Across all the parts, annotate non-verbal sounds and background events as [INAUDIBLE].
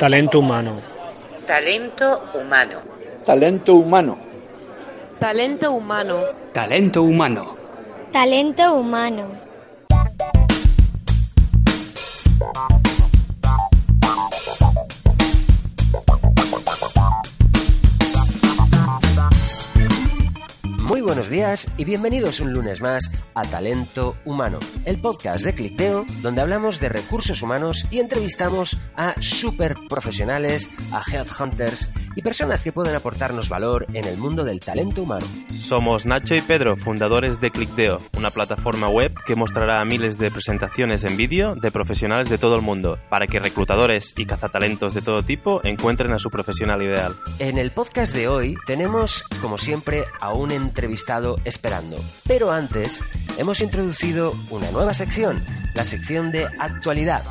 Talento humano. Talento humano. Talento humano. Talento humano. Talento humano. Talento humano. Buenos días y bienvenidos un lunes más a Talento Humano, el podcast de Clickdeo donde hablamos de recursos humanos y entrevistamos a super profesionales, a headhunters y personas que pueden aportarnos valor en el mundo del talento humano. Somos Nacho y Pedro, fundadores de Clickdeo, una plataforma web que mostrará miles de presentaciones en vídeo de profesionales de todo el mundo, para que reclutadores y cazatalentos de todo tipo encuentren a su profesional ideal. En el podcast de hoy tenemos, como siempre, a un entrevistado esperando. Pero antes, hemos introducido una nueva sección, la sección de actualidad.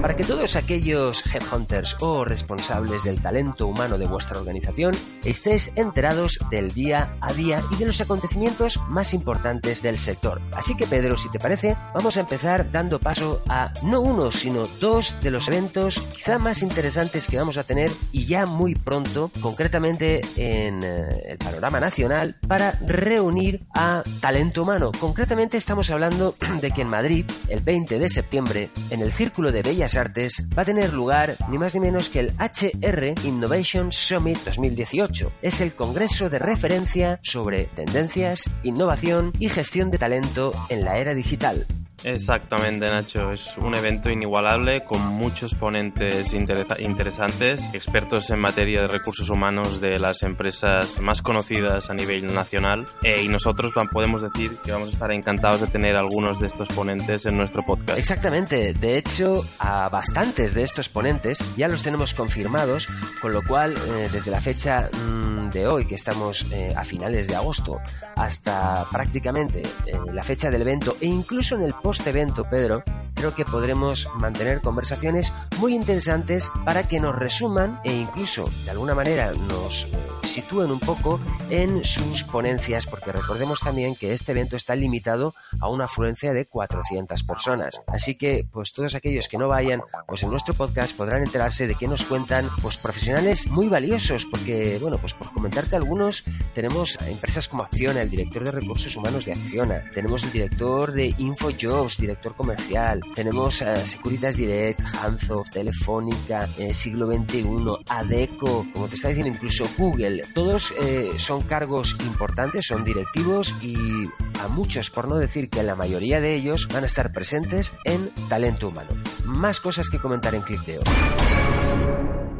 Para que todos aquellos headhunters o responsables del talento humano de vuestra organización estéis enterados del día a día y de los acontecimientos más importantes del sector. Así que Pedro, si te parece, vamos a empezar dando paso a no uno, sino dos de los eventos quizá más interesantes que vamos a tener y ya muy pronto, concretamente en eh, el panorama nacional, para reunir a talento humano. Concretamente estamos hablando [CLEARS THROAT] de que en Madrid, el 20 de septiembre, en el Círculo de Bellas Artes va a tener lugar ni más ni menos que el HR Innovation Summit 2018. Es el congreso de referencia sobre tendencias, innovación y gestión de talento en la era digital. Exactamente, Nacho. Es un evento inigualable con muchos ponentes interesa- interesantes, expertos en materia de recursos humanos de las empresas más conocidas a nivel nacional. Eh, y nosotros podemos decir que vamos a estar encantados de tener algunos de estos ponentes en nuestro podcast. Exactamente, de hecho, a bastantes de estos ponentes ya los tenemos confirmados, con lo cual, eh, desde la fecha mm, de hoy, que estamos eh, a finales de agosto, hasta prácticamente eh, la fecha del evento e incluso en el post-evento, Pedro, creo que podremos mantener conversaciones muy interesantes para que nos resuman e incluso de alguna manera nos eh, sitúen un poco en sus ponencias, porque recordemos también que este evento está limitado a una afluencia de 400 personas. Así que, pues todos aquellos que no vayan, pues en nuestro podcast podrán enterarse de que nos cuentan, pues profesionales muy valiosos, porque, bueno, pues por comentarte algunos, tenemos empresas como Acciona, el director de recursos humanos de Acciona, tenemos el director de InfoJobs, director comercial, tenemos a Securitas Direct, Hanzoff, Telefónica, eh, Siglo XXI, Adeco, como te está diciendo incluso Google, todos eh, son cargos importantes, son directivos y a muchos, por no decir que la mayoría de ellos, van a estar presentes en talento humano. Más cosas que comentar en Clickdeo.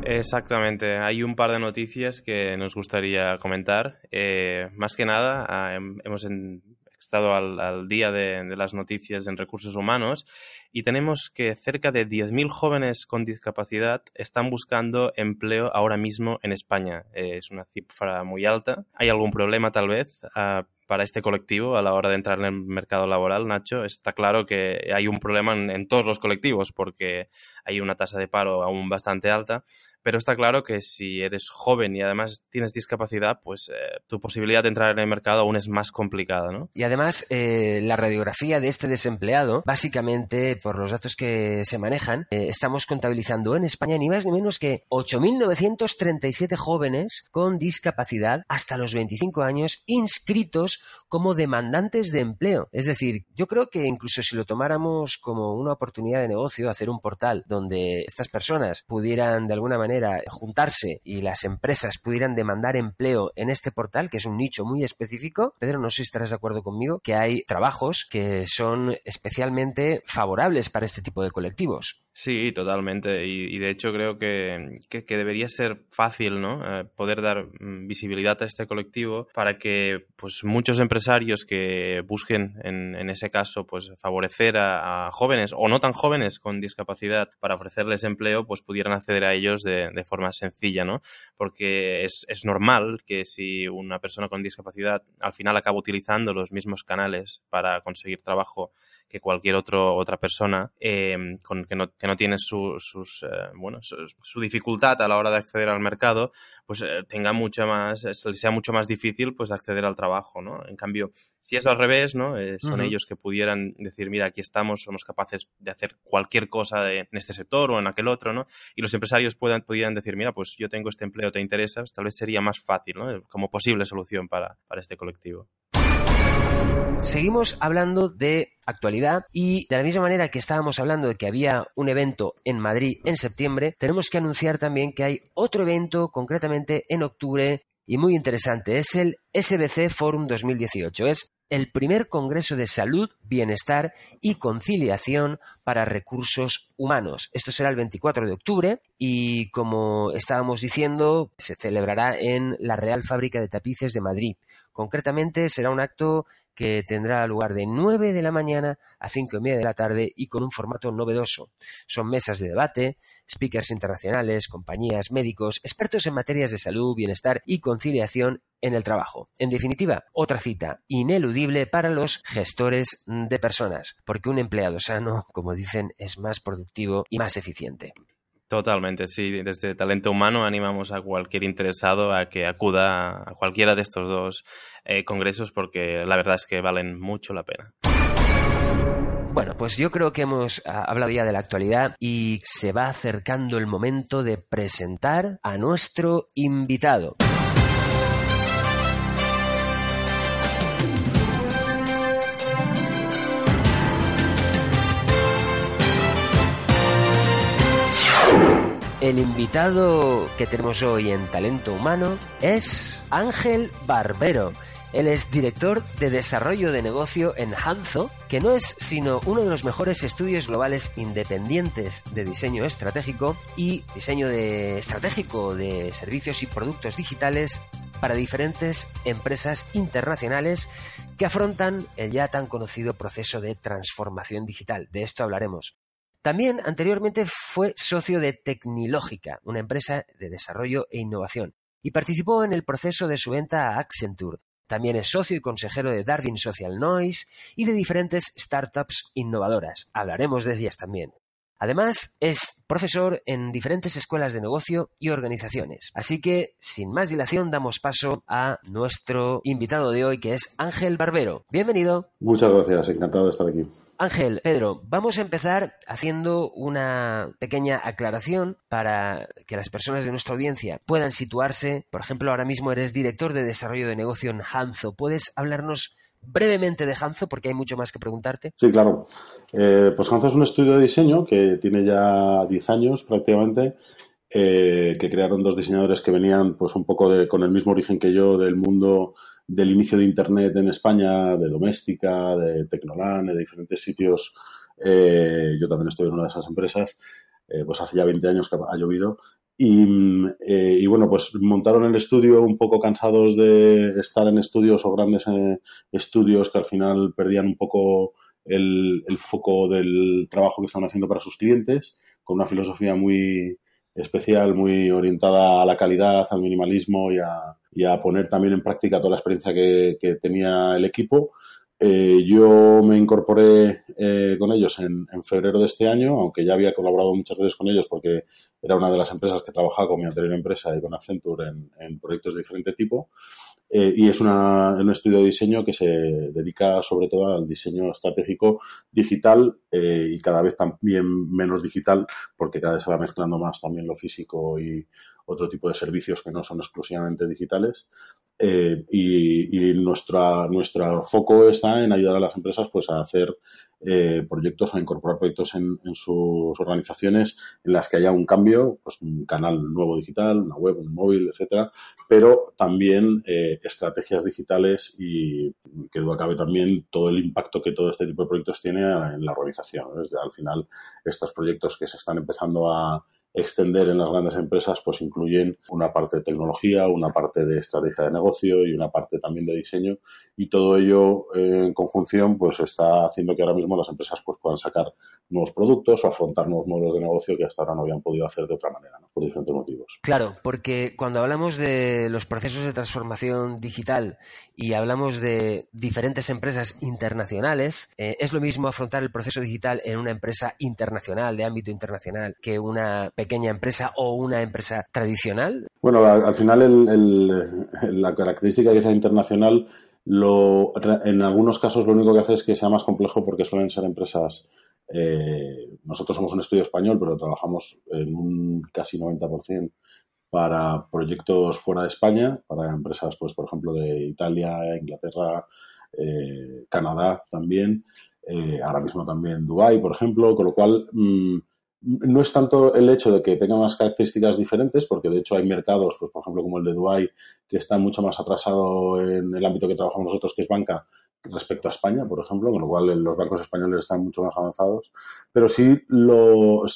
Exactamente, hay un par de noticias que nos gustaría comentar. Eh, más que nada, ah, hem- hemos estado al, día de, de las noticias en recursos humanos y tenemos que cerca de 10.000 jóvenes con discapacidad están buscando empleo ahora mismo en España. Eh, es una cifra muy alta. ¿Hay algún problema tal vez? ah, para este colectivo a la hora de entrar en el mercado laboral, Nacho, está claro que hay un problema en, todos los colectivos porque hay una tasa de paro aún bastante alta, pero está claro que si eres joven y además tienes discapacidad, pues eh, tu posibilidad de entrar en el mercado aún es más complicada, ¿no? Y además, eh, la radiografía de este desempleado, básicamente, por los datos que se manejan, eh, estamos contabilizando en España ni más ni menos que 8.937 jóvenes con discapacidad hasta los 25 años inscritos como demandantes de empleo. Es decir, yo creo que incluso si lo tomáramos como una oportunidad de negocio, hacer un portal donde estas personas pudieran de alguna manera juntarse y las empresas pudieran demandar empleo en este portal, que es un nicho muy específico, Pedro, no sé si estarás de acuerdo conmigo, que hay trabajos que son especialmente favorables para este tipo de colectivos. Sí, totalmente. Y, y de hecho creo que, que- debería ser fácil, ¿no? Eh, poder dar mm, visibilidad a este colectivo para que pues muchos empresarios que busquen en, en ese caso pues favorecer a, a jóvenes o no tan jóvenes con discapacidad para ofrecerles empleo pues pudieran acceder a ellos de, de forma sencilla, ¿no? Porque es, es normal que si una persona con discapacidad al final acaba utilizando los mismos canales para conseguir trabajo que cualquier otro, otra persona eh, con, que, no, que no tienen su, sus, eh, bueno, su, dificultad a la hora de acceder al mercado, pues eh, tenga mucha más, sea mucho más difícil pues acceder al trabajo, ¿no? En cambio, si es al revés, ¿no? son ellos que pudieran decir, mira, aquí estamos, somos capaces de hacer cualquier cosa en este sector o en aquel otro, ¿no? Y los empresarios puedan, pudieran decir, mira, pues yo tengo este empleo, ¿te interesa? Pues tal vez sería más fácil, ¿no? Como posible solución para, para este colectivo. Seguimos hablando de actualidad y de la misma manera que estábamos hablando de que había un evento en Madrid en septiembre, tenemos que anunciar también que hay otro evento concretamente en octubre y muy interesante. Es el SBC Forum 2018. Es el primer Congreso de Salud, Bienestar y Conciliación para Recursos Humanos. Esto será el 24 de octubre y, como estábamos diciendo, se celebrará en la Real Fábrica de Tapices de Madrid. Concretamente será un acto que tendrá lugar de 9 de la mañana a 5 y media de la tarde y con un formato novedoso. Son mesas de debate, speakers internacionales, compañías, médicos, expertos en materias de salud, bienestar y conciliación en el trabajo. En definitiva, otra cita ineludible para los gestores de personas, porque un empleado sano, como dicen, es más productivo y más eficiente. Totalmente, sí. Desde Talento Humano animamos a cualquier interesado a que acuda a cualquiera de estos dos eh, congresos porque la verdad es que valen mucho la pena. Bueno, pues yo creo que hemos ah, hablado ya de la actualidad y se va acercando el momento de presentar a nuestro invitado. El invitado que tenemos hoy en Talento Humano es Ángel Barbero. Él es director de desarrollo de negocio en Hanzo, que no es sino uno de los mejores estudios globales independientes de diseño estratégico y diseño de estratégico de servicios y productos digitales para diferentes empresas internacionales que afrontan el ya tan conocido proceso de transformación digital. De esto hablaremos. También anteriormente fue socio de Tecnilógica, una empresa de desarrollo e innovación, y participó en el proceso de su venta a Accenture. También es socio y consejero de Darwin Social Noise y de diferentes startups innovadoras. Hablaremos de ellas también. Además, es profesor en diferentes escuelas de negocio y organizaciones. Así que, sin más dilación, damos paso a nuestro invitado de hoy, que es Ángel Barbero. Bienvenido. Muchas gracias, encantado de estar aquí. Ángel, Pedro, vamos a empezar haciendo una pequeña aclaración para que las personas de nuestra audiencia puedan situarse. Por ejemplo, ahora mismo eres director de desarrollo de negocio en Hanzo. ¿Puedes hablarnos brevemente de Hanzo porque hay mucho más que preguntarte? Sí, claro. Eh, pues Hanzo es un estudio de diseño que tiene ya 10 años prácticamente. Eh, que crearon dos diseñadores que venían pues un poco de, con el mismo origen que yo del mundo del inicio de Internet en España, de Doméstica, de Tecnolan, de diferentes sitios. Eh, yo también estoy en una de esas empresas, pues hace ya 20 años que ha llovido. Eh, y, bueno, pues montaron el estudio un poco cansados de estar en estudios o grandes estudios que al final perdían un poco el, foco del trabajo que estaban haciendo para sus clientes, con una filosofía muy, especial, muy orientada a la calidad, al minimalismo y a, y poner también en práctica toda la experiencia que tenía el equipo. Eh, yo me incorporé eh, con ellos en, en, febrero de este año, aunque ya había colaborado muchas veces con ellos porque era una de las empresas que trabajaba con mi anterior empresa y con Accenture en, en proyectos de diferente tipo. Eh, y es una, un estudio de diseño que se dedica sobre todo al diseño estratégico digital eh, y cada vez también menos digital porque cada vez se va mezclando más también lo físico y otro tipo de servicios que no son exclusivamente digitales. Eh, y, y nuestro foco está en ayudar a las empresas pues, a hacer eh, proyectos, a incorporar proyectos en, sus organizaciones en las que haya un cambio, pues un canal nuevo digital, una web, un móvil, etcétera, pero también eh, estrategias digitales y que duda cabe también todo el impacto que todo este tipo de proyectos tiene en la organización. al final, estos proyectos que se están empezando a extender en las grandes empresas pues incluyen una parte de tecnología, una parte de estrategia de negocio y una parte también de diseño. Y todo ello eh, en conjunción pues está haciendo que ahora mismo las empresas pues puedan sacar nuevos productos o afrontar nuevos modelos de negocio que hasta ahora no habían podido hacer de otra manera. ¿no? por diferentes motivos. Claro, porque cuando hablamos de los procesos de transformación digital y hablamos de diferentes empresas internacionales, eh, es lo mismo afrontar el proceso digital en una empresa internacional, de ámbito internacional, que una pequeña empresa o una empresa tradicional. Bueno, al, final la característica que sea internacional lo, en algunos casos lo único que hace es que sea más complejo porque suelen ser empresas eh, nosotros somos un estudio español, pero trabajamos en un casi 90% para proyectos fuera de España, para empresas, pues, por ejemplo, de Italia, Inglaterra, eh, Canadá también, eh, ahora mismo también Dubái, por ejemplo, con lo cual mm, no es tanto el hecho de que tengan unas características diferentes, porque de hecho hay mercados, pues, por ejemplo, como el de Dubái, que está mucho más atrasado en el ámbito que trabajamos nosotros, que es banca, respecto a España, por ejemplo, con lo cual los bancos españoles están mucho más avanzados. Pero sí,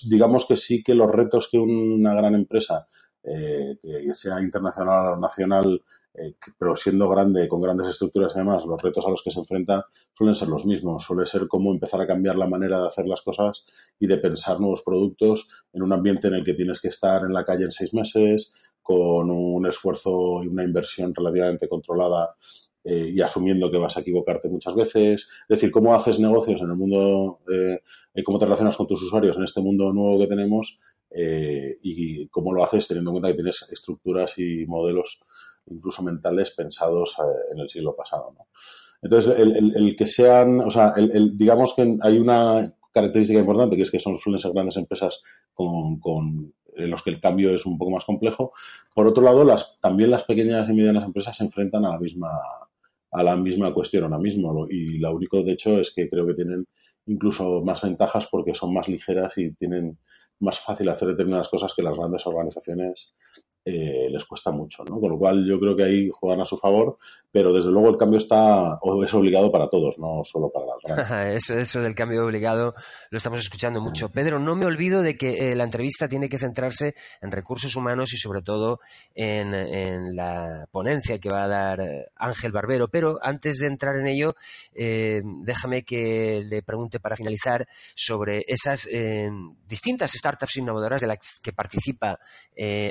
digamos que sí que los retos que una gran empresa, eh, que sea internacional o nacional, eh, pero siendo grande, con grandes estructuras y demás, los retos a los que se enfrenta suelen ser los mismos. Suele ser cómo empezar a cambiar la manera de hacer las cosas y de pensar nuevos productos en un ambiente en el que tienes que estar en la calle en seis meses, con un esfuerzo y una inversión relativamente controlada eh, y asumiendo que vas a equivocarte muchas veces. Es decir, cómo haces negocios en el mundo, eh, cómo te relacionas con tus usuarios en este mundo nuevo que tenemos eh, y cómo lo haces teniendo en cuenta que tienes estructuras y modelos incluso mentales pensados eh, en el siglo pasado. ¿no? Entonces, el, el, que sean, o sea, el, digamos que hay una característica importante que es que son, suelen ser grandes empresas con, con en los que el cambio es un poco más complejo. Por otro lado, las, también las pequeñas y medianas empresas se enfrentan a la misma, a la misma cuestión ahora mismo. Y lo único, de hecho, es que creo que tienen incluso más ventajas porque son más ligeras y tienen más fácil hacer determinadas cosas que las grandes organizaciones eh, les cuesta mucho, ¿no? Con lo cual yo creo que ahí juegan a su favor, pero desde luego el cambio está o es obligado para todos, no solo para las grandes. [LAUGHS] eso, eso del cambio obligado lo estamos escuchando mucho. Pedro, no me olvido de que eh, la entrevista tiene que centrarse en recursos humanos y sobre todo en, la ponencia que va a dar eh, Ángel Barbero, pero antes de entrar en ello, déjame que le pregunte para finalizar sobre esas distintas startups innovadoras de las que participa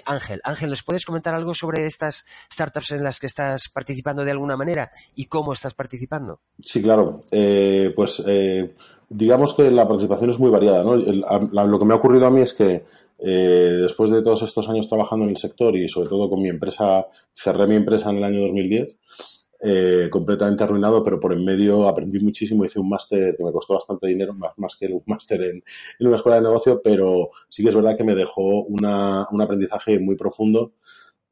Ángel. Ángel ¿nos puedes comentar algo sobre estas startups en las que estás participando de alguna manera y cómo estás participando? Sí, claro. Eh, pues eh, digamos que la participación es muy variada. lo que me ha ocurrido a mí es que eh, después de todos estos años trabajando en el sector y sobre todo con mi empresa, cerré mi empresa en el año 2010 eh, completamente arruinado, pero por en medio aprendí muchísimo, hice un máster que me costó bastante dinero, más, más que un [LAUGHS] máster en, una escuela de negocio, pero sí que es verdad que me dejó una, un aprendizaje muy profundo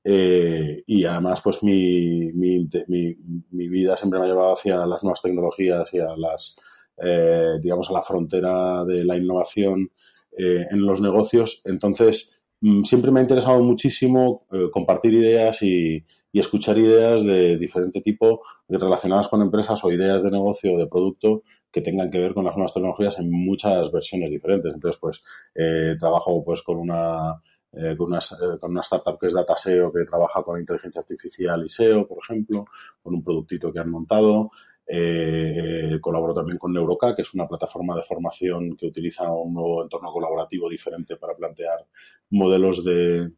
eh, y además pues mi, mi, mi, vida siempre me ha llevado hacia las nuevas tecnologías y a las, eh, digamos, a la frontera de la innovación en los negocios. Entonces, mm, siempre me ha interesado muchísimo compartir ideas y, y escuchar ideas de diferente tipo relacionadas con empresas o ideas de negocio o de producto que tengan que ver con las nuevas tecnologías en muchas versiones diferentes. Entonces, pues, eh, trabajo pues con una, eh, con, una, eh, con una startup que es DataSeo, que trabaja con inteligencia artificial y SEO, por ejemplo, con un productito que han montado. Eh, colaboro también con Neuroca, que es una plataforma de formación que utiliza un nuevo entorno colaborativo diferente para plantear modelos de,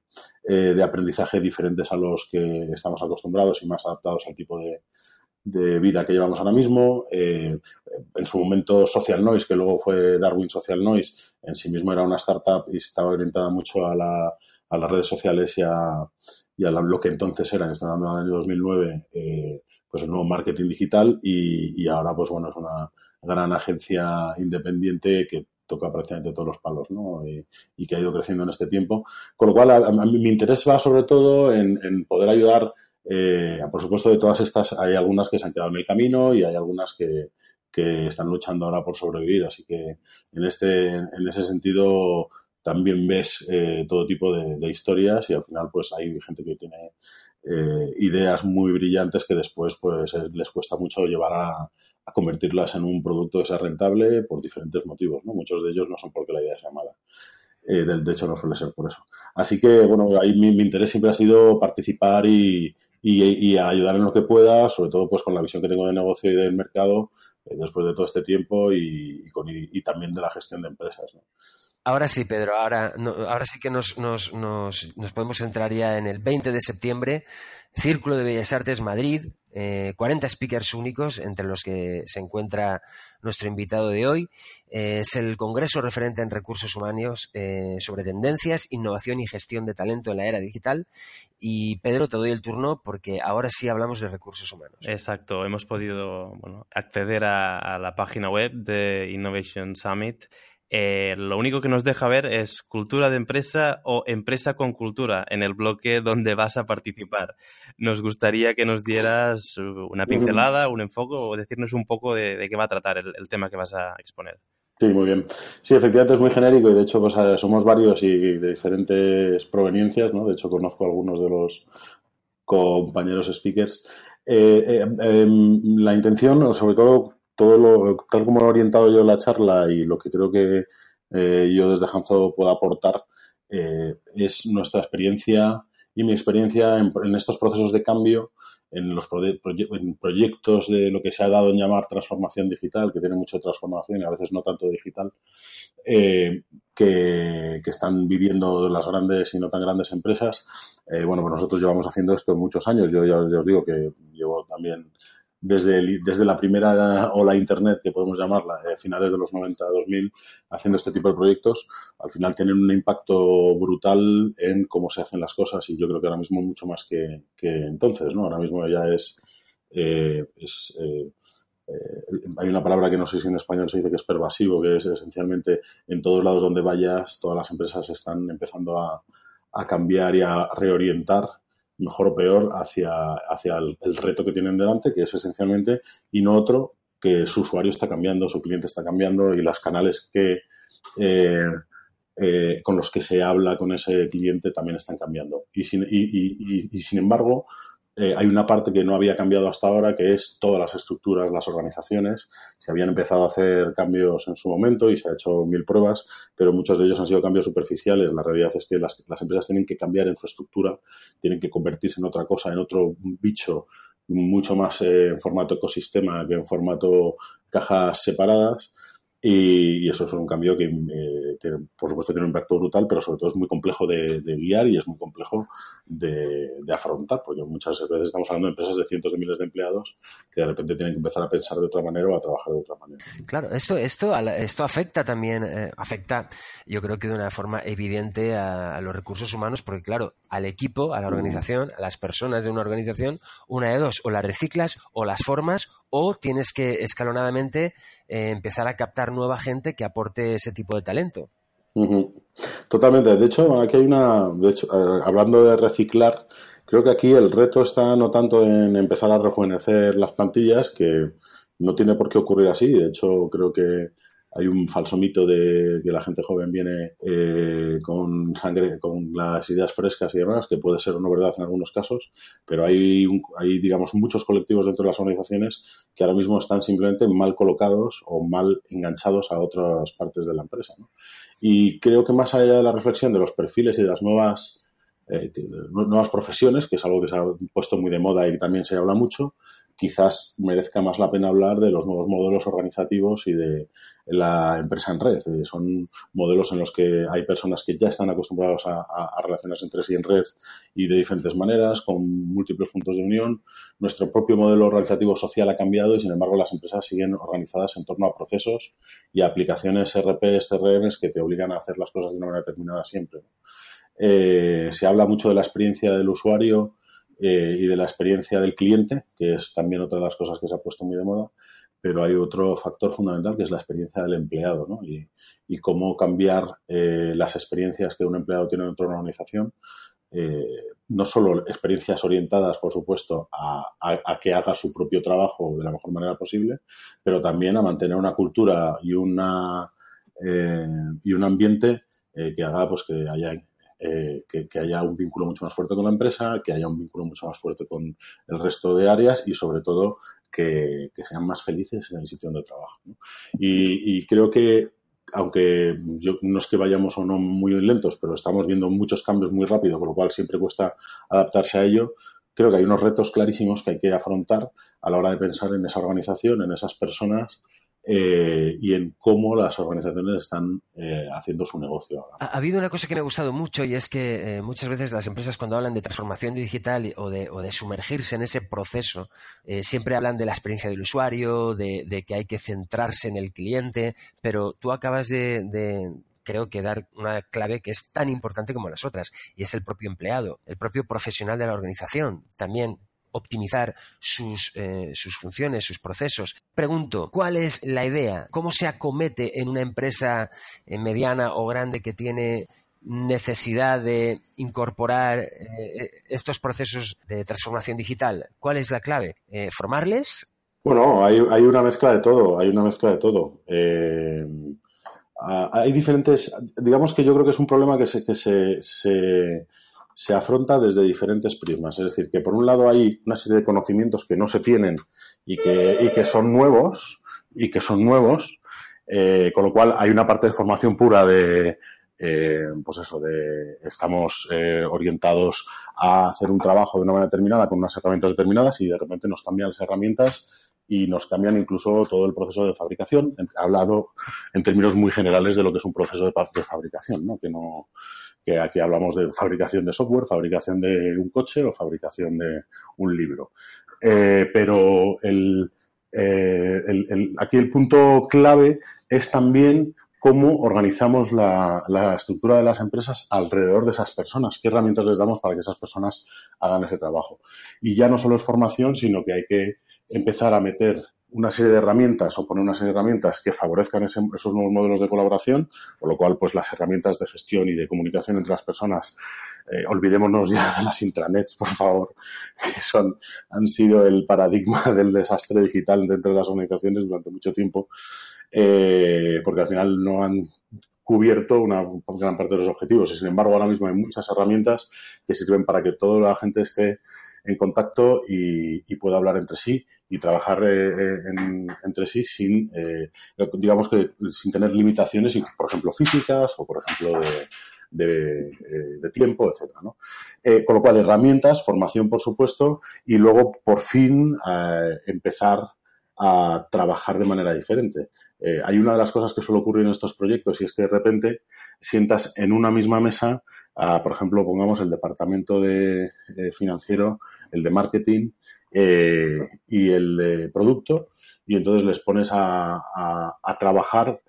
eh, de aprendizaje diferentes a los que estamos acostumbrados y más adaptados al tipo de, de vida que llevamos ahora mismo. Eh, en su momento Social Noise, que luego fue Darwin Social Noise, en sí mismo era una startup y estaba orientada mucho a, la, a las redes sociales y a, lo que entonces era, en el año 2009, eh, pues el nuevo marketing digital y, y, ahora pues bueno, es una gran agencia independiente que toca prácticamente todos los palos, ¿no? Y, que ha ido creciendo en este tiempo. Con lo cual, a, mi interés va sobre todo en, poder ayudar, eh, por supuesto, de todas estas, hay algunas que se han quedado en el camino y hay algunas que, que están luchando ahora por sobrevivir. Así que en, este, en ese sentido también ves eh, todo tipo de, historias y al final pues hay gente que tiene eh, ideas muy brillantes que después pues les cuesta mucho llevar a, convertirlas en un producto que sea rentable por diferentes motivos, ¿no? Muchos de ellos no son porque la idea sea mala. Eh, de, hecho, no suele ser por eso. Así que, bueno, ahí mi, interés siempre ha sido participar y, y, ayudar en lo que pueda, sobre todo pues con la visión que tengo de negocio y del mercado eh, después de todo este tiempo y, con, y, también de la gestión de empresas. Ahora sí, Pedro, ahora, ahora sí que nos, nos, nos, podemos centrar ya en el 20 de septiembre, Círculo de Bellas Artes Madrid, eh, 40 speakers únicos, entre los que se encuentra nuestro invitado de hoy. Eh, es el Congreso referente en recursos humanos eh, sobre tendencias, innovación y gestión de talento en la era digital. Y Pedro, te doy el turno porque ahora sí hablamos de recursos humanos. Exacto, hemos podido acceder a la página web de Innovation Summit eh, lo único que nos deja ver es cultura de empresa o empresa con cultura en el bloque donde vas a participar. Nos gustaría que nos dieras una pincelada, un enfoque o decirnos un poco de, qué va a tratar el, tema que vas a exponer. Sí, muy bien. Sí, efectivamente es muy genérico y de hecho pues, eh, somos varios y de diferentes proveniencias, ¿no? De hecho conozco a algunos de los compañeros speakers. Eh, em, la intención, sobre todo todo lo, tal como he orientado yo la charla y lo que creo que eh, yo desde Hanzo puedo aportar eh, es nuestra experiencia y mi experiencia en, estos procesos de cambio, en los proyectos de lo que se ha dado en llamar transformación digital, que tiene mucha transformación y a veces no tanto digital, eh, que, están viviendo las grandes y no tan grandes empresas. bueno, pues nosotros llevamos haciendo esto muchos años. Yo ya os digo que llevo también desde, desde la primera ola Internet, que podemos llamarla, a eh, finales de los 90, 2000, haciendo este tipo de proyectos, al final tienen un impacto brutal en cómo se hacen las cosas y yo creo que ahora mismo mucho más que, entonces, ¿no? Ahora mismo ya es... Eh, es eh, hay una palabra que no sé si en español se dice que es pervasivo, que es esencialmente en todos lados donde vayas, todas las empresas están empezando a, a cambiar y a reorientar mejor o peor, hacia, hacia el, reto que tienen delante, que es esencialmente, y no otro, que su usuario está cambiando, su cliente está cambiando y los canales que, eh, eh, con los que se habla con ese cliente también están cambiando. Y sin, y, y sin embargo, eh, hay una parte que no había cambiado hasta ahora, que es todas las estructuras, las organizaciones. Se habían empezado a hacer cambios en su momento y se ha hecho mil pruebas, pero muchos de ellos han sido cambios superficiales. La realidad es que las, empresas tienen que cambiar en su estructura, tienen que convertirse en otra cosa, en otro bicho mucho más eh, en formato ecosistema que en formato cajas separadas y, eso es un cambio que, eh, por supuesto, tiene un impacto brutal, pero sobre todo es muy complejo de, guiar y es muy complejo de, afrontar, porque muchas veces estamos hablando de empresas de cientos de miles de empleados que de repente tienen que empezar a pensar de otra manera o a trabajar de otra manera. Claro, esto, esto, esto afecta también, eh, afecta, yo creo que de una forma evidente a, los recursos humanos, porque claro, al equipo, a la organización, a las personas de una organización, una de dos, o las reciclas o las formas o tienes que escalonadamente eh, empezar a captar nueva gente que aporte ese tipo de talento. Totalmente. De hecho, aquí hay una, de hecho, hablando de reciclar, creo que aquí el reto está no tanto en empezar a rejuvenecer las plantillas, que no tiene por qué ocurrir así. De hecho, creo que hay un falso mito de que la gente joven viene eh, con sangre, con las ideas frescas y demás, que puede ser no verdad en algunos casos, pero hay, hay, digamos, muchos colectivos dentro de las organizaciones que ahora mismo están simplemente mal colocados o mal enganchados a otras partes de la empresa. Y creo que más allá de la reflexión de los perfiles y de las nuevas, eh, nuevas profesiones, que es algo que se ha puesto muy de moda y también se habla mucho, quizás merezca más la pena hablar de los nuevos modelos organizativos y de la empresa en red. Eh, son modelos en los que hay personas que ya están acostumbrados a, relacionarse entre sí en red y de diferentes maneras, con múltiples puntos de unión. Nuestro propio modelo organizativo social ha cambiado y, sin embargo, las empresas siguen organizadas en torno a procesos y aplicaciones RP, CRMs que te obligan a hacer las cosas de una manera determinada siempre. Eh, se habla mucho de la experiencia del usuario eh, y de la experiencia del cliente, que es también otra de las cosas que se ha puesto muy de moda, pero hay otro factor fundamental que es la experiencia del empleado ¿no? y, y, cómo cambiar eh, las experiencias que un empleado tiene dentro de una organización. Eh, no solo experiencias orientadas, por supuesto, a, a, que haga su propio trabajo de la mejor manera posible, pero también a mantener una cultura y, una, y un ambiente que haga pues, que haya eh, que, haya un vínculo mucho más fuerte con la empresa, que haya un vínculo mucho más fuerte con el resto de áreas y sobre todo que, sean más felices en el sitio donde trabajan. Y, creo que aunque yo, no es que vayamos o no muy lentos, pero estamos viendo muchos cambios muy rápido, con lo cual siempre cuesta adaptarse a ello, creo que hay unos retos clarísimos que hay que afrontar a la hora de pensar en esa organización, en esas personas eh, y en cómo las organizaciones están eh, haciendo su negocio ahora. Ha, habido una cosa que me ha gustado mucho y es que eh, muchas veces las empresas cuando hablan de transformación digital o de, o de sumergirse en ese proceso, siempre hablan de la experiencia del usuario, de, que hay que centrarse en el cliente, pero tú acabas de creo que dar una clave que es tan importante como las otras, y es el propio empleado, el propio profesional de la organización. También optimizar sus, eh, sus funciones, sus procesos. Pregunto, ¿cuál es la idea? ¿Cómo se acomete en una empresa eh, mediana o grande que tiene necesidad de incorporar eh, estos procesos de transformación digital? ¿Cuál es la clave? ¿Formarles? Bueno, hay, hay, una mezcla de todo, hay una mezcla de todo. hay diferentes, digamos que yo creo que es un problema que se, que se, se se afronta desde diferentes prismas. Es decir, que por un lado hay una serie de conocimientos que no se tienen y que, que son nuevos, y que son nuevos, eh, con lo cual hay una parte de formación pura de, eh, pues eso, de estamos eh, orientados a hacer un trabajo de una manera determinada con unas herramientas determinadas y de repente nos cambian las herramientas y nos cambian incluso todo el proceso de fabricación. He hablado en términos muy generales de lo que es un proceso de, de fabricación, ¿no? Que no, que aquí hablamos de fabricación de software, fabricación de un coche o fabricación de un libro. Eh, pero eh, el, aquí el punto clave es también cómo organizamos la, la, estructura de las empresas alrededor de esas personas, qué herramientas les damos para que esas personas hagan ese trabajo. Y ya no solo es formación, sino que hay que empezar a meter una serie de herramientas o poner una serie de herramientas que favorezcan esos nuevos modelos de colaboración, con lo cual, pues las herramientas de gestión y de comunicación entre las personas, eh, olvidémonos ya de las intranets, por favor, [LAUGHS] que son, han sido el paradigma [LAUGHS] del desastre digital dentro de las organizaciones durante mucho tiempo, eh, porque al final no han cubierto una gran parte de los objetivos. Y sin embargo ahora mismo hay muchas herramientas que sirven para que toda la gente esté en contacto y, y pueda hablar entre sí y trabajar eh, eh, entre sí sin, eh, digamos que sin tener limitaciones, por ejemplo, físicas o, por ejemplo, de, de, tiempo, etcétera, con lo cual, herramientas, formación, por supuesto, y luego, por fin, empezar a trabajar de manera diferente. hay una de las cosas que suele ocurrir en estos proyectos y es que de repente sientas en una misma mesa, a, por ejemplo, pongamos el departamento de financiero, el de marketing eh, y el de producto, y entonces les pones a, a, trabajar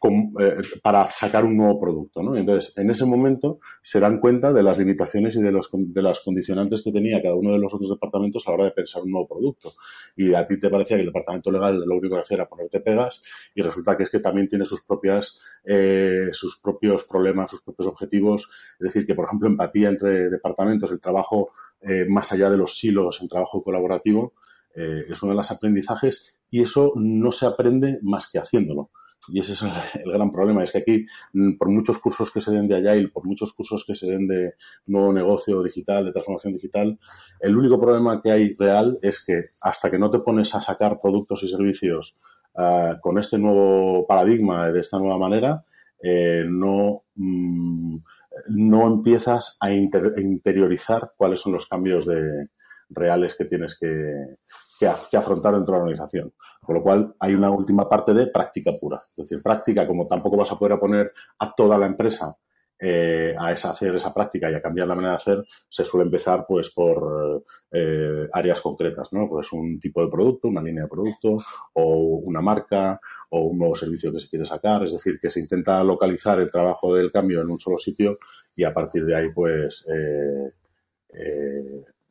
eh, para sacar un nuevo producto. ¿no? entonces, en ese momento se dan cuenta de las limitaciones y de, los, de las condicionantes que tenía cada uno de los otros departamentos a la hora de pensar un nuevo producto. Y a ti te parecía que el departamento legal lo único que hacía era ponerte pegas y resulta que es que también tiene sus propias eh, sus propios problemas, sus propios objetivos. Es decir, que, por ejemplo, empatía entre departamentos, el trabajo eh, más allá de los silos en trabajo colaborativo, eh, es uno de los aprendizajes y eso no se aprende más que haciéndolo. Y ese es [LAUGHS] el, gran problema, es que aquí, mm, por muchos cursos que se den de Agile, por muchos cursos que se den de nuevo negocio digital, de transformación digital, el único problema que hay real es que hasta que no te pones a sacar productos y servicios ah, con este nuevo paradigma, de esta nueva manera, eh, no... Mm, no empiezas a, interiorizar cuáles son los cambios de, reales que tienes que, afrontar dentro de la organización. Con lo cual, hay una última parte de práctica pura. Es decir, práctica, como tampoco vas a poder poner a toda la empresa eh, a esa, hacer esa práctica y a cambiar la manera de hacer, se suele empezar pues por eh, áreas concretas, ¿no? Pues un tipo de producto, una línea de producto o una marca o un nuevo servicio que se quiere sacar. Es decir, que se intenta localizar el trabajo del cambio en un solo sitio y a partir de ahí pues eh,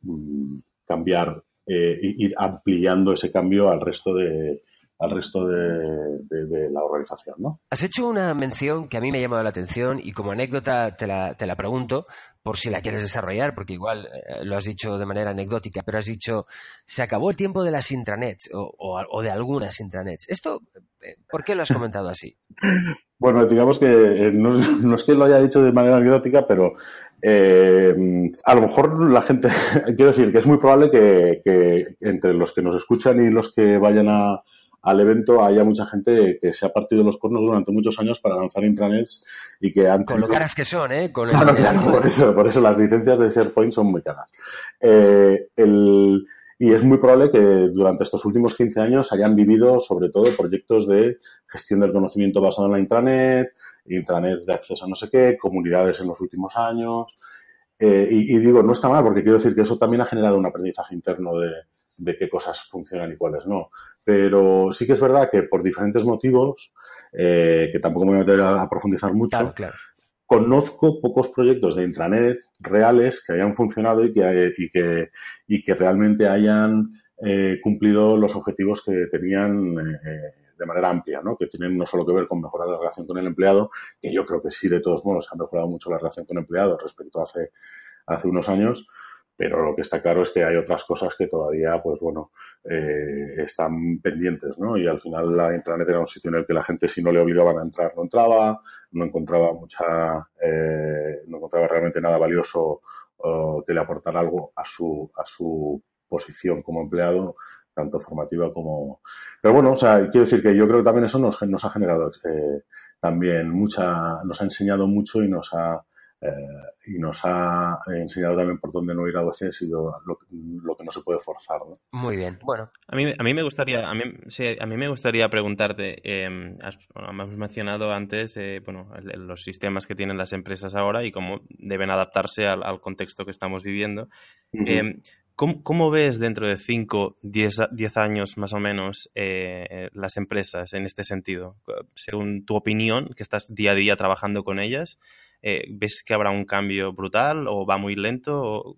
mm, cambiar, ir ampliando ese cambio al resto de, al resto de, la organización. ¿no? Has hecho una mención que a mí me ha llamado la atención y como anécdota te la, te la pregunto por si la quieres desarrollar, porque igual eh, lo has dicho de manera anecdótica, pero has dicho, se acabó el tiempo de las intranets o, o, de algunas intranets. ¿Esto eh, por qué lo has comentado así? [LAUGHS] Bueno, digamos que eh, no, es que lo haya dicho de manera anecdótica, pero a lo mejor la gente, [LAUGHS] quiero decir que es muy probable que entre los que nos escuchan y los que vayan a, al evento haya mucha gente que se ha partido los cornos durante muchos años para lanzar intranets y que han Con lo caras que son, ¿eh? Con claro, por eso, por eso las licencias de SharePoint son muy caras. Eh, el, y es muy probable que durante estos últimos 15 años hayan vivido sobre todo proyectos de gestión del conocimiento basado en la intranet, intranet de acceso a no sé qué, comunidades en los últimos años. Eh, y, y, digo, no está mal, porque quiero decir que eso también ha generado un aprendizaje interno de, de qué cosas funcionan y cuáles no. Pero sí que es verdad que por diferentes motivos, eh, que tampoco me voy a meter a, profundizar mucho, Claro, claro. conozco pocos proyectos de intranet reales que hayan funcionado y que, y que, y que realmente hayan eh, cumplido los objetivos que tenían eh, de manera amplia, ¿no? que tienen no solo que ver con mejorar la relación con el empleado, que yo creo que sí, de todos modos, ha mejorado mucho la relación con el empleado respecto a hace, hace unos años, pero lo que está claro es que hay otras cosas que todavía, pues bueno, eh, están pendientes, ¿no? Y al final la intranet era un sitio en el que la gente, si no le obligaban a entrar, no entraba, no encontraba mucha, eh, no encontraba realmente nada valioso que le aportara algo a su, a su posición como empleado, tanto formativa como... Pero bueno, o sea, quiero decir que yo creo que también eso nos, nos ha generado eh, también mucha, nos ha enseñado mucho y nos ha eh, y nos ha enseñado también por dónde no ir a veces y lo, lo, lo que no se puede forzar. ¿no? Muy bien, bueno. A mí, a mí me gustaría, a mí, sí, a mí me gustaría preguntarte, eh, has, bueno, hemos mencionado antes, eh, bueno, el, los sistemas que tienen las empresas ahora y cómo deben adaptarse al, al contexto que estamos viviendo. Uh -huh. ¿Cómo, ¿Cómo, ves dentro de 5, 10 años más o menos eh, las empresas en este sentido? Según tu opinión, que estás día a día trabajando con ellas, eh, ¿ves que habrá un cambio brutal o va muy lento? O...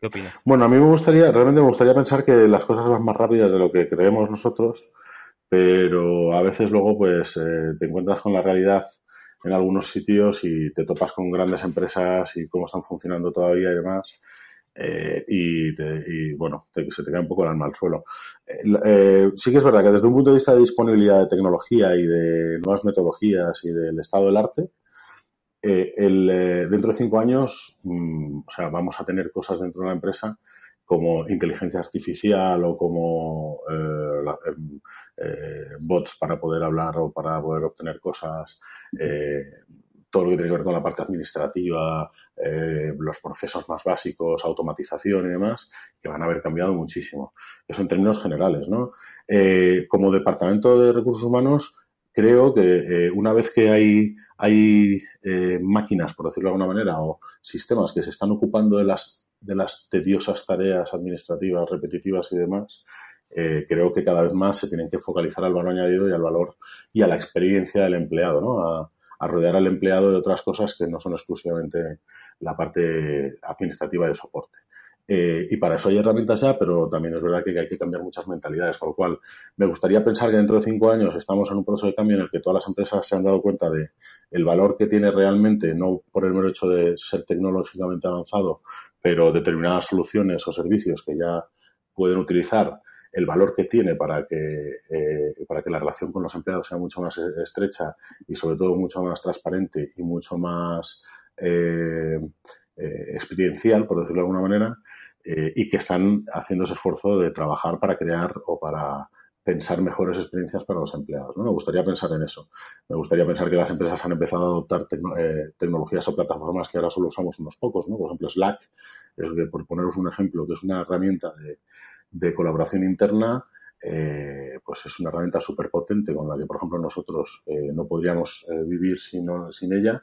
¿Qué opinas? Bueno, a mí me gustaría, realmente me gustaría pensar que las cosas van más rápidas de lo que creemos nosotros, pero a veces luego pues eh, te encuentras con la realidad en algunos sitios y te topas con grandes empresas y cómo están funcionando todavía y demás. Eh, y, te, y, bueno, te, se te cae un poco el alma al suelo. Eh, eh, sí que es verdad que desde un punto de vista de disponibilidad de tecnología y de nuevas metodologías y del estado del arte, eh, el, dentro de cinco años, sea, vamos a tener cosas dentro de la empresa como inteligencia artificial o como la, bots para poder hablar o para poder obtener cosas todo lo que tiene que ver con la parte administrativa, eh, los procesos más básicos, automatización y demás, que van a haber cambiado muchísimo. Eso en términos generales, ¿no? Eh, como departamento de recursos humanos, creo que eh, una vez que hay, hay eh, máquinas, por decirlo de alguna manera, o sistemas que se están ocupando de las, de las tediosas tareas administrativas, repetitivas y demás, eh, creo que cada vez más se tienen que focalizar al valor añadido y al valor y a la experiencia del empleado, ¿no? A, a rodear al empleado de otras cosas que no son exclusivamente la parte administrativa de soporte. Eh, y para eso hay herramientas ya, pero también es verdad que hay que cambiar muchas mentalidades, con lo cual me gustaría pensar que dentro de cinco años estamos en un proceso de cambio en el que todas las empresas se han dado cuenta de el valor que tiene realmente, no por el mero hecho de ser tecnológicamente avanzado, pero determinadas soluciones o servicios que ya pueden utilizar el valor que tiene para que, eh, para que la relación con los empleados sea mucho más estrecha y sobre todo mucho más transparente y mucho más eh, eh, experiencial, por decirlo de alguna manera, eh, y que están haciendo ese esfuerzo de trabajar para crear o para pensar mejores experiencias para los empleados. ¿no? Me gustaría pensar en eso. Me gustaría pensar que las empresas han empezado a adoptar eh, tecnologías o plataformas que ahora solo usamos unos pocos. ¿no? Por ejemplo, Slack, es que, por poneros un ejemplo, que es una herramienta de, colaboración interna, eh, pues es una herramienta súper potente con la que, por ejemplo, nosotros eh, no podríamos vivir sin, sin ella.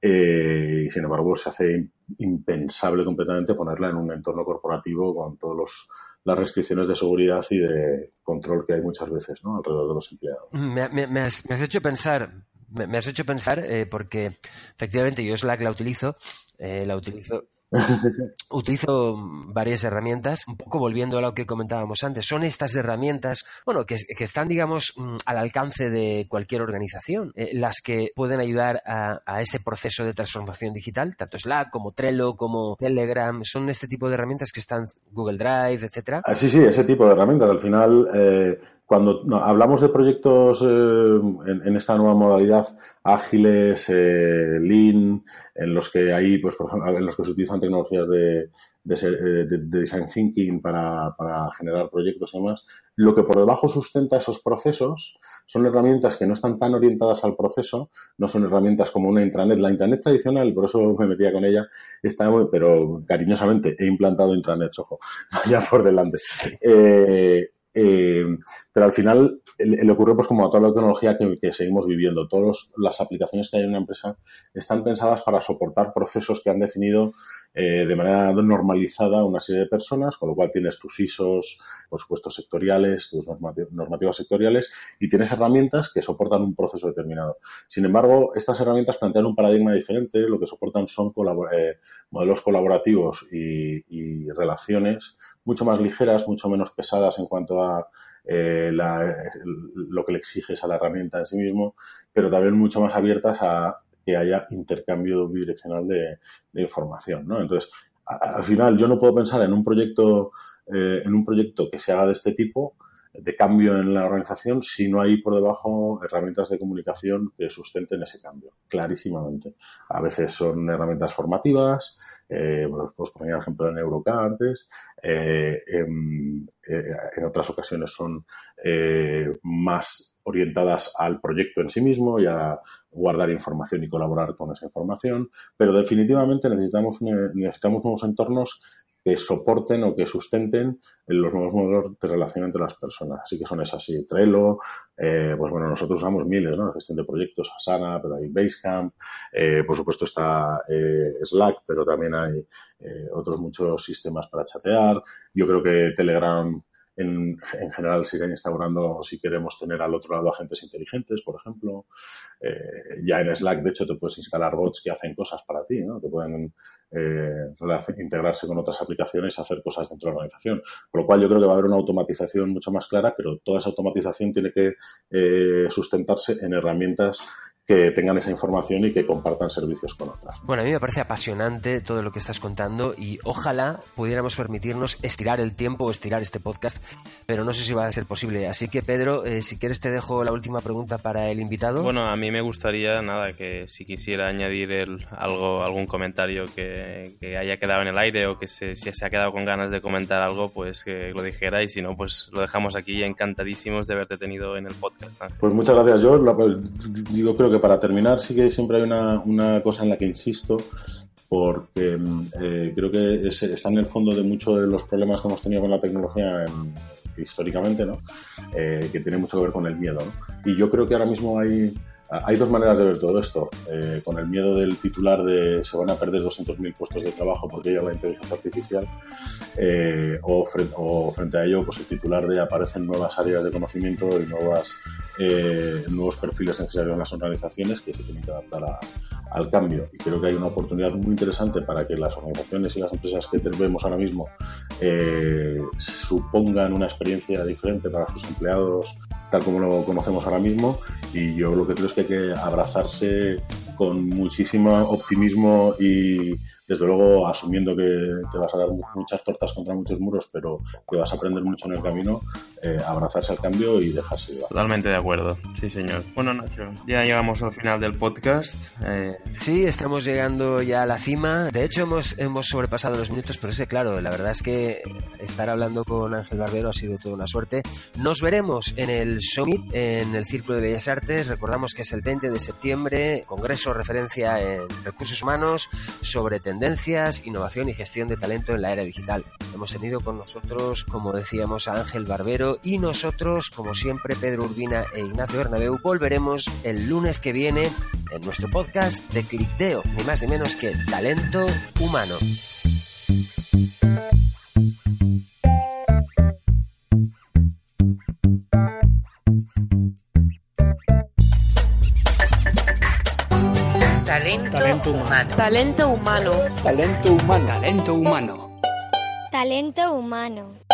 Eh, y sin embargo, se hace impensable completamente ponerla en un entorno corporativo con todas las restricciones de seguridad y de control que hay muchas veces ¿no? alrededor de los empleados. Me, me, me, has, me has, hecho pensar, me, has hecho pensar eh, porque efectivamente yo Slack la utilizo, eh, la utilizo [LAUGHS] Utilizo varias herramientas, un poco volviendo a lo que comentábamos antes. Son estas herramientas, bueno, que, que están, digamos, mm, al alcance de cualquier organización, eh, las que pueden ayudar a, a, ese proceso de transformación digital, tanto Slack como Trello, como Telegram, son este tipo de herramientas que están Google Drive, etcétera. Ah, sí, sí, ese tipo de herramientas. Al final, eh, cuando hablamos de proyectos eh, en, esta nueva modalidad ágiles, eh, lean, en los que hay, pues, por ejemplo, en los que se utilizan tecnologías de, de, design thinking para, para, generar proyectos y demás, lo que por debajo sustenta esos procesos son herramientas que no están tan orientadas al proceso, no son herramientas como una intranet. La intranet tradicional, por eso me metía con ella, está muy, pero cariñosamente he implantado intranets, ojo, [LAUGHS] vaya por delante. Eh, eh, pero al final le, ocurre pues como a toda la tecnología que, seguimos viviendo. Todas las aplicaciones que hay en una empresa están pensadas para soportar procesos que han definido eh, de manera normalizada una serie de personas, con lo cual tienes tus ISOs, por supuesto, sectoriales, tus normativas sectoriales y tienes herramientas que soportan un proceso determinado. Sin embargo, estas herramientas plantean un paradigma diferente, lo que soportan son eh, modelos colaborativos y relaciones mucho más ligeras, mucho menos pesadas en cuanto a eh, lo que le exiges a la herramienta en sí mismo, pero también mucho más abiertas a que haya intercambio bidireccional de, información. ¿no? Entonces, al final yo no puedo pensar en un proyecto eh, en un proyecto que se haga de este tipo de cambio en la organización si no hay por debajo herramientas de comunicación que sustenten ese cambio, clarísimamente. A veces son herramientas formativas, eh, pues el ejemplo de Neuroca antes, eh, en, eh, en, otras ocasiones son eh, más orientadas al proyecto en sí mismo y a guardar información y colaborar con esa información, pero definitivamente necesitamos, necesitamos nuevos entornos que soporten o que sustenten los nuevos modelos de relación entre las personas. Así que son esas, sí, Trello, eh, pues bueno, nosotros usamos miles, ¿no? gestión de proyectos, Asana, pero hay Basecamp, eh, por supuesto está eh, Slack, pero también hay otros muchos sistemas para chatear. Yo creo que Telegram en, en, general sigue instaurando si queremos tener al otro lado agentes inteligentes, por ejemplo. Eh, ya en Slack, de hecho, te puedes instalar bots que hacen cosas para ti, ¿no? Que pueden eh, integrarse con otras aplicaciones y hacer cosas dentro de la organización. Con lo cual yo creo que va a haber una automatización mucho más clara, pero toda esa automatización tiene que eh, sustentarse en herramientas que tengan esa información y que compartan servicios con otras. Bueno, a mí me parece apasionante todo lo que estás contando y ojalá pudiéramos permitirnos estirar el tiempo o estirar este podcast, pero no sé si va a ser posible. Así que Pedro, eh, si quieres te dejo la última pregunta para el invitado. Bueno, a mí me gustaría, nada, que si quisiera añadir algo, algún comentario que, haya quedado en el aire o que se, si se ha quedado con ganas de comentar algo, pues que lo dijera y si no, pues lo dejamos aquí encantadísimos de haberte tenido en el podcast. Pues muchas gracias, yo digo, creo que para terminar sí que siempre hay una, una cosa en la que insisto, porque eh, creo que está en el fondo de muchos de los problemas que hemos tenido con la tecnología históricamente, ¿no? Eh, que tiene mucho que ver con el miedo. Y yo creo que ahora mismo hay, hay dos maneras de ver todo esto. Eh, con el miedo del titular de se van a perder 200.000 puestos de trabajo porque llega la inteligencia artificial, o, frente, o, frente, a ello, pues el titular de aparecen nuevas áreas de conocimiento y nuevas eh, nuevos perfiles necesarios en las organizaciones que se tienen que adaptar al cambio. Y creo que hay una oportunidad muy interesante para que las organizaciones y las empresas que vemos ahora mismo eh, supongan una experiencia diferente para sus empleados, tal como lo conocemos ahora mismo. Y yo lo que creo es que hay que abrazarse con muchísimo optimismo y desde luego asumiendo que te vas a dar muchas tortas contra muchos muros, pero que vas a aprender mucho en el camino, eh, abrazarse al cambio y dejarse llevar. Totalmente de acuerdo, sí señor. Bueno Nacho, ya llegamos al final del podcast. Eh... Sí, estamos llegando ya a la cima. De hecho hemos, hemos sobrepasado los minutos, pero que claro, la verdad es que estar hablando con Ángel Barbero ha sido toda una suerte. Nos veremos en el Summit, en el Círculo de Bellas Artes. Recordamos que es el 20 de septiembre, congreso referencia en recursos humanos sobre tendencias, innovación y gestión de talento en la era digital. Hemos tenido con nosotros, como decíamos, a Ángel Barbero y nosotros, como siempre, Pedro Urbina e Ignacio Bernabeu, volveremos el lunes que viene en nuestro podcast de Clicteo, ni más ni menos que Talento Humano. Talento, humano. Talento humano. Talento humano. Talento humano. Talento humano.